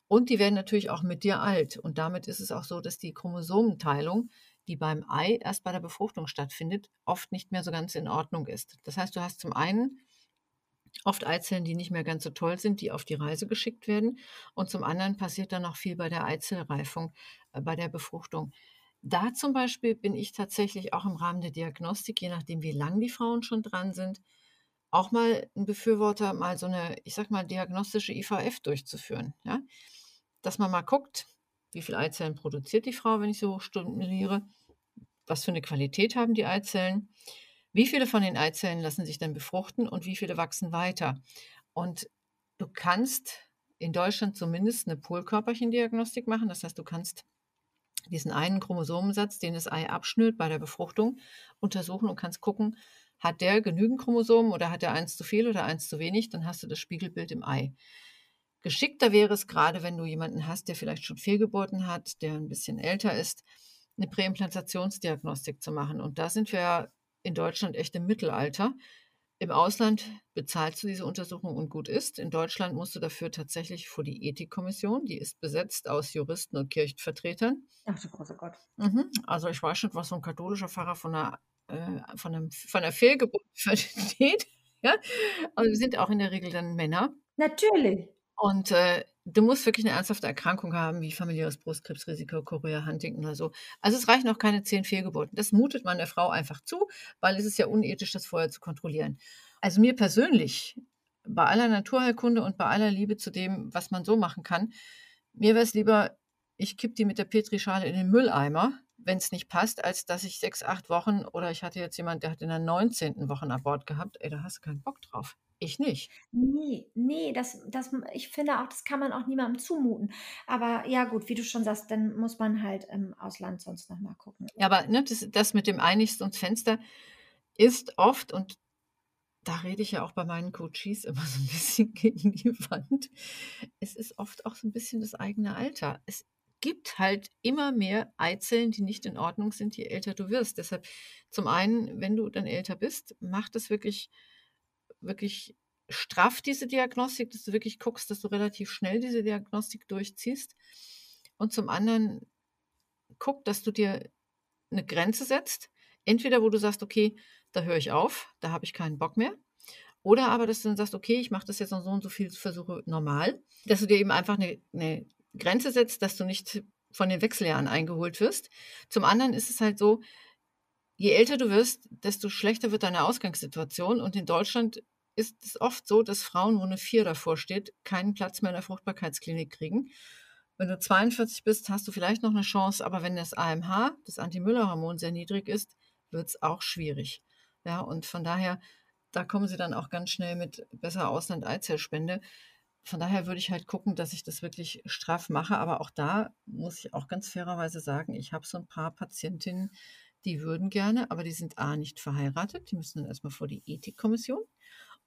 [SPEAKER 2] Und die werden natürlich auch mit dir alt. Und damit ist es auch so, dass die Chromosomenteilung, die beim Ei erst bei der Befruchtung stattfindet, oft nicht mehr so ganz in Ordnung ist. Das heißt, du hast zum einen oft Eizellen, die nicht mehr ganz so toll sind, die auf die Reise geschickt werden. Und zum anderen passiert dann noch viel bei der Eizellreifung, äh, bei der Befruchtung. Da zum Beispiel bin ich tatsächlich auch im Rahmen der Diagnostik, je nachdem, wie lang die Frauen schon dran sind, auch mal ein Befürworter, mal so eine, ich sag mal, diagnostische IVF durchzuführen. Ja? Dass man mal guckt, wie viele Eizellen produziert die Frau, wenn ich so stimuliere, was für eine Qualität haben die Eizellen, wie viele von den Eizellen lassen sich dann befruchten und wie viele wachsen weiter. Und du kannst in Deutschland zumindest eine Polkörperchendiagnostik machen. Das heißt, du kannst diesen einen Chromosomensatz, den das Ei abschnürt bei der Befruchtung, untersuchen und kannst gucken, hat der genügend Chromosomen oder hat er eins zu viel oder eins zu wenig? Dann hast du das Spiegelbild im Ei. Geschickter wäre es gerade, wenn du jemanden hast, der vielleicht schon Fehlgeburten hat, der ein bisschen älter ist, eine Präimplantationsdiagnostik zu machen. Und da sind wir in Deutschland echt im Mittelalter. Im Ausland bezahlst du diese Untersuchung und gut ist. In Deutschland musst du dafür tatsächlich vor die Ethikkommission, die ist besetzt aus Juristen und Kirchenvertretern.
[SPEAKER 1] Ach du großer Gott.
[SPEAKER 2] Mhm. Also ich weiß nicht, was so ein katholischer Pfarrer von einer äh, von, einem, von einer Fehlgeburt versteht. Ja? Also wir sind auch in der Regel dann Männer.
[SPEAKER 1] Natürlich.
[SPEAKER 2] Und äh, du musst wirklich eine ernsthafte Erkrankung haben, wie familiäres Brustkrebsrisiko, Chorea, Huntington oder so. Also es reichen auch keine zehn Fehlgeburten. Das mutet man der Frau einfach zu, weil es ist ja unethisch, das vorher zu kontrollieren. Also mir persönlich, bei aller Naturheilkunde und bei aller Liebe zu dem, was man so machen kann, mir wäre es lieber, ich kipp die mit der Petrischale in den Mülleimer, wenn es nicht passt, als dass ich sechs, acht Wochen oder ich hatte jetzt jemand, der hat in der 19. Woche ein Abort gehabt. Ey, da hast du keinen Bock drauf. Ich nicht.
[SPEAKER 1] Nee, nee, das, das, ich finde auch, das kann man auch niemandem zumuten. Aber ja, gut, wie du schon sagst, dann muss man halt im Ausland sonst nochmal gucken.
[SPEAKER 2] Ja, aber ne, das, das mit dem Einigungsfenster ist oft, und da rede ich ja auch bei meinen Coaches immer so ein bisschen gegen die Wand. Es ist oft auch so ein bisschen das eigene Alter. Es gibt halt immer mehr Eizellen, die nicht in Ordnung sind, je älter du wirst. Deshalb zum einen, wenn du dann älter bist, mach das wirklich, wirklich straff, diese Diagnostik, dass du wirklich guckst, dass du relativ schnell diese Diagnostik durchziehst. Und zum anderen, guck, dass du dir eine Grenze setzt. Entweder, wo du sagst, okay, da höre ich auf, da habe ich keinen Bock mehr. Oder aber, dass du dann sagst, okay, ich mache das jetzt noch so und so viele Versuche normal. Dass du dir eben einfach eine, eine Grenze setzt, dass du nicht von den Wechseljahren eingeholt wirst. Zum anderen ist es halt so, je älter du wirst, desto schlechter wird deine Ausgangssituation. Und in Deutschland ist es oft so, dass Frauen, wo eine 4 davor steht, keinen Platz mehr in der Fruchtbarkeitsklinik kriegen. Wenn du 42 bist, hast du vielleicht noch eine Chance, aber wenn das AMH, das Anti-Müller-Hormon, sehr niedrig ist, wird es auch schwierig. Ja, und von daher, da kommen sie dann auch ganz schnell mit besser Ausland-Eizellspende. Von daher würde ich halt gucken, dass ich das wirklich straff mache. Aber auch da muss ich auch ganz fairerweise sagen, ich habe so ein paar Patientinnen, die würden gerne, aber die sind A nicht verheiratet, die müssen dann erstmal vor die Ethikkommission.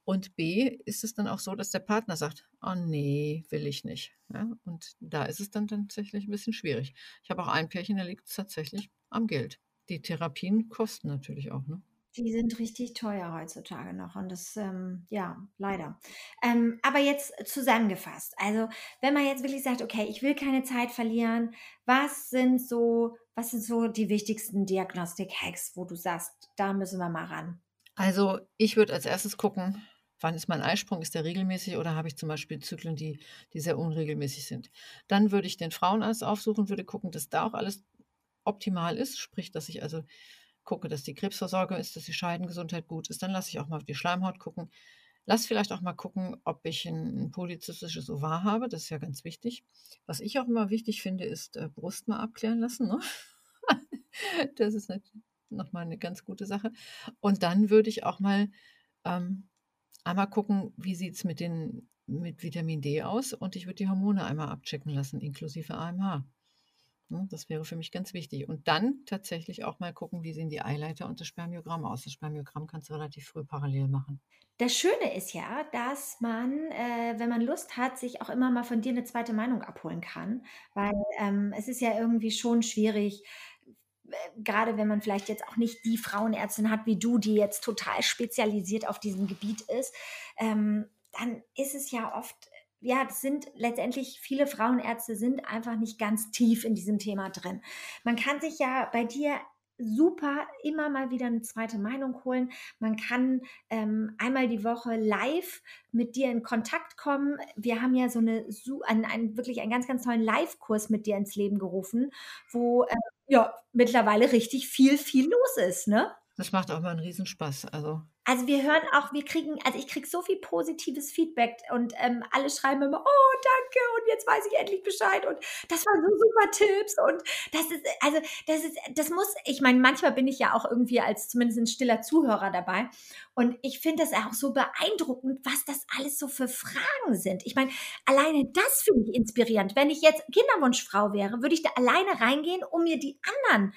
[SPEAKER 2] Und B ist es dann auch so, dass der Partner sagt, oh nee, will ich nicht. Ja, und da ist es dann tatsächlich ein bisschen schwierig. Ich habe auch ein Pärchen, da liegt es tatsächlich am Geld. Die Therapien kosten natürlich auch. Ne?
[SPEAKER 1] Die sind richtig teuer heutzutage noch und das, ähm, ja, leider. Ähm, aber jetzt zusammengefasst, also wenn man jetzt wirklich sagt, okay, ich will keine Zeit verlieren, was sind so, was sind so die wichtigsten Diagnostik-Hacks, wo du sagst, da müssen wir mal ran?
[SPEAKER 2] Also ich würde als erstes gucken, wann ist mein Eisprung, ist der regelmäßig oder habe ich zum Beispiel Zyklen, die, die sehr unregelmäßig sind. Dann würde ich den Frauenarzt aufsuchen, würde gucken, dass da auch alles optimal ist, sprich, dass ich also gucke, dass die Krebsversorgung ist, dass die Scheidengesundheit gut ist. Dann lasse ich auch mal auf die Schleimhaut gucken. Lass vielleicht auch mal gucken, ob ich ein polyzystisches Ovar habe. Das ist ja ganz wichtig. Was ich auch immer wichtig finde, ist äh, Brust mal abklären lassen. Ne? das ist nochmal eine ganz gute Sache. Und dann würde ich auch mal ähm, einmal gucken, wie sieht es mit, mit Vitamin D aus. Und ich würde die Hormone einmal abchecken lassen, inklusive AMH. Ne, das wäre für mich ganz wichtig. Und dann tatsächlich auch mal gucken, wie sehen die Eileiter und das Spermiogramm aus. Das Spermiogramm kannst du relativ früh parallel machen.
[SPEAKER 1] Das Schöne ist ja, dass man, äh, wenn man Lust hat, sich auch immer mal von dir eine zweite Meinung abholen kann, weil ähm, es ist ja irgendwie schon schwierig, äh, gerade wenn man vielleicht jetzt auch nicht die Frauenärztin hat wie du, die jetzt total spezialisiert auf diesem Gebiet ist, ähm, dann ist es ja oft ja, das sind letztendlich viele Frauenärzte sind einfach nicht ganz tief in diesem Thema drin. Man kann sich ja bei dir super immer mal wieder eine zweite Meinung holen. Man kann ähm, einmal die Woche live mit dir in Kontakt kommen. Wir haben ja so eine einen, einen wirklich einen ganz ganz tollen Live-Kurs mit dir ins Leben gerufen, wo äh, ja mittlerweile richtig viel viel los ist, ne?
[SPEAKER 2] Das macht auch mal einen Riesenspaß. Also
[SPEAKER 1] also wir hören auch, wir kriegen, also ich kriege so viel positives Feedback und ähm, alle schreiben immer, oh danke und jetzt weiß ich endlich Bescheid und das waren so super Tipps und das ist, also das ist, das muss, ich meine, manchmal bin ich ja auch irgendwie als zumindest ein stiller Zuhörer dabei und ich finde das auch so beeindruckend, was das alles so für Fragen sind. Ich meine, alleine das finde ich inspirierend. Wenn ich jetzt Kinderwunschfrau wäre, würde ich da alleine reingehen, um mir die anderen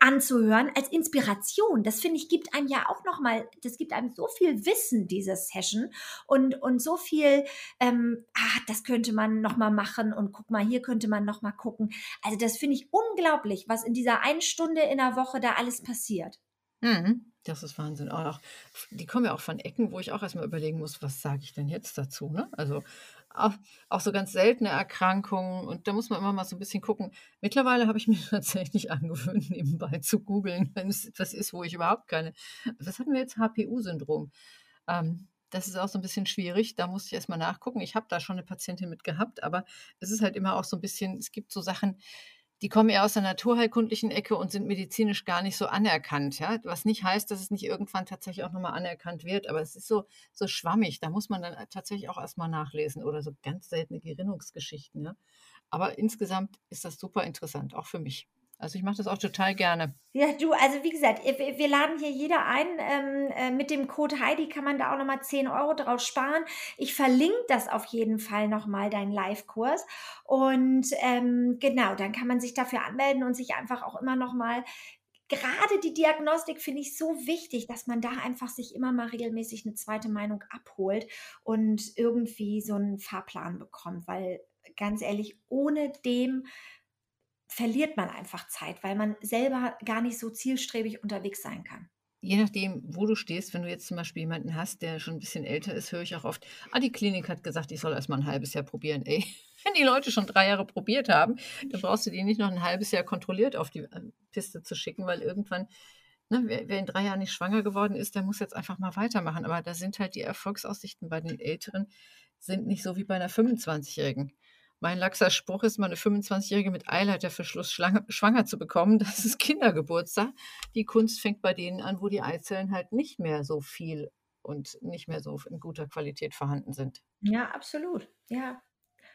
[SPEAKER 1] anzuhören als Inspiration. Das finde ich gibt einem ja auch noch mal, das gibt einem so viel Wissen dieses Session und und so viel, ähm, ah, das könnte man noch mal machen und guck mal, hier könnte man noch mal gucken. Also das finde ich unglaublich, was in dieser einen Stunde in der Woche da alles passiert.
[SPEAKER 2] Mhm. Das ist Wahnsinn. Auch, die kommen ja auch von Ecken, wo ich auch erstmal überlegen muss, was sage ich denn jetzt dazu? Ne? Also auch, auch so ganz seltene Erkrankungen. Und da muss man immer mal so ein bisschen gucken. Mittlerweile habe ich mir tatsächlich angewöhnt, nebenbei zu googeln, wenn es etwas ist, wo ich überhaupt keine. Was hatten wir jetzt? HPU-Syndrom. Ähm, das ist auch so ein bisschen schwierig. Da musste ich erstmal nachgucken. Ich habe da schon eine Patientin mit gehabt, aber es ist halt immer auch so ein bisschen, es gibt so Sachen, die kommen eher aus der naturheilkundlichen Ecke und sind medizinisch gar nicht so anerkannt. Ja? Was nicht heißt, dass es nicht irgendwann tatsächlich auch nochmal anerkannt wird, aber es ist so, so schwammig. Da muss man dann tatsächlich auch erstmal nachlesen oder so ganz seltene Gerinnungsgeschichten. Ja? Aber insgesamt ist das super interessant, auch für mich. Also ich mache das auch total gerne.
[SPEAKER 1] Ja, du, also wie gesagt, wir laden hier jeder ein. Ähm, äh, mit dem Code Heidi kann man da auch nochmal 10 Euro drauf sparen. Ich verlinke das auf jeden Fall nochmal, deinen Live-Kurs. Und ähm, genau, dann kann man sich dafür anmelden und sich einfach auch immer nochmal gerade die Diagnostik finde ich so wichtig, dass man da einfach sich immer mal regelmäßig eine zweite Meinung abholt und irgendwie so einen Fahrplan bekommt, weil ganz ehrlich, ohne dem verliert man einfach Zeit, weil man selber gar nicht so zielstrebig unterwegs sein kann.
[SPEAKER 2] Je nachdem, wo du stehst, wenn du jetzt zum Beispiel jemanden hast, der schon ein bisschen älter ist, höre ich auch oft, ah, die Klinik hat gesagt, ich soll erst mal ein halbes Jahr probieren. Ey, wenn die Leute schon drei Jahre probiert haben, dann brauchst du die nicht noch ein halbes Jahr kontrolliert auf die äh, Piste zu schicken, weil irgendwann, ne, wer, wer in drei Jahren nicht schwanger geworden ist, der muss jetzt einfach mal weitermachen. Aber da sind halt die Erfolgsaussichten bei den Älteren sind nicht so wie bei einer 25-Jährigen. Mein laxer Spruch ist, mal eine 25-Jährige mit Eileiterverschluss schwanger zu bekommen. Das ist Kindergeburtstag. Die Kunst fängt bei denen an, wo die Eizellen halt nicht mehr so viel und nicht mehr so in guter Qualität vorhanden sind.
[SPEAKER 1] Ja, absolut. Ja.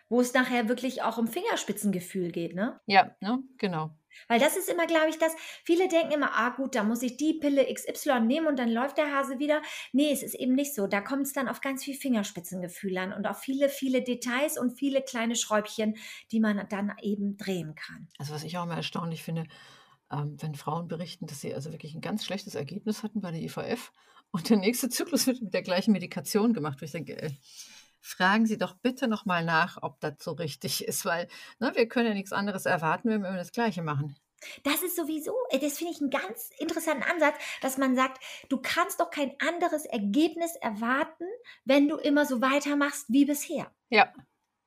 [SPEAKER 1] wo es nachher wirklich auch um Fingerspitzengefühl geht, ne?
[SPEAKER 2] Ja, ne, genau.
[SPEAKER 1] Weil das ist immer, glaube ich, das viele denken immer: „Ah gut, da muss ich die Pille XY nehmen und dann läuft der Hase wieder.“ Ne, es ist eben nicht so. Da kommt es dann auf ganz viel Fingerspitzengefühl an und auf viele, viele Details und viele kleine Schräubchen, die man dann eben drehen kann.
[SPEAKER 2] Also, was ich auch immer erstaunlich finde, ähm, wenn Frauen berichten, dass sie also wirklich ein ganz schlechtes Ergebnis hatten bei der IVF und der nächste Zyklus wird mit der gleichen Medikation gemacht, wo ich denke, äh, fragen Sie doch bitte noch mal nach, ob das so richtig ist, weil, ne, wir können ja nichts anderes erwarten, wenn wir immer das Gleiche machen.
[SPEAKER 1] Das ist sowieso äh, das finde ich einen ganz interessanten Ansatz, dass man sagt: „Du kannst doch kein anderes Ergebnis erwarten, wenn du immer so weitermachst wie bisher.“
[SPEAKER 2] Ja,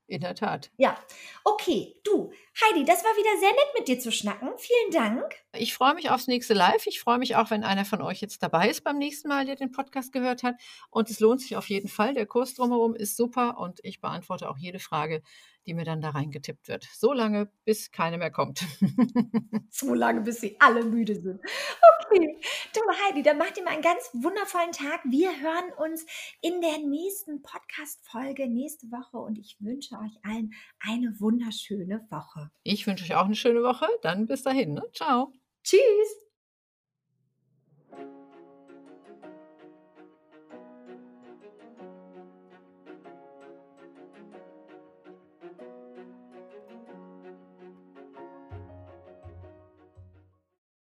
[SPEAKER 2] in der Tat.
[SPEAKER 1] Ja, okay. Du, Heidi, das war wieder sehr nett mit dir zu schnacken. Vielen Dank.
[SPEAKER 2] Ich freue mich aufs nächste Live. Ich freue mich auch, wenn einer von euch jetzt dabei ist beim nächsten Mal, der den Podcast gehört hat. Und es lohnt sich auf jeden Fall. Der Kurs drumherum ist super und ich beantworte auch jede Frage, die mir dann da reingetippt wird. So lange, bis keine mehr kommt.
[SPEAKER 1] so lange, bis sie alle müde sind. Okay. Du, Heidi, dann macht ihr mal einen ganz wundervollen Tag. Wir hören uns in der nächsten Podcast-Folge nächste Woche und ich wünsche euch allen eine wunderschöne
[SPEAKER 2] Ich wünsche euch auch eine schöne Woche. Dann bis dahin. Ne? Ciao.
[SPEAKER 1] Tschüss.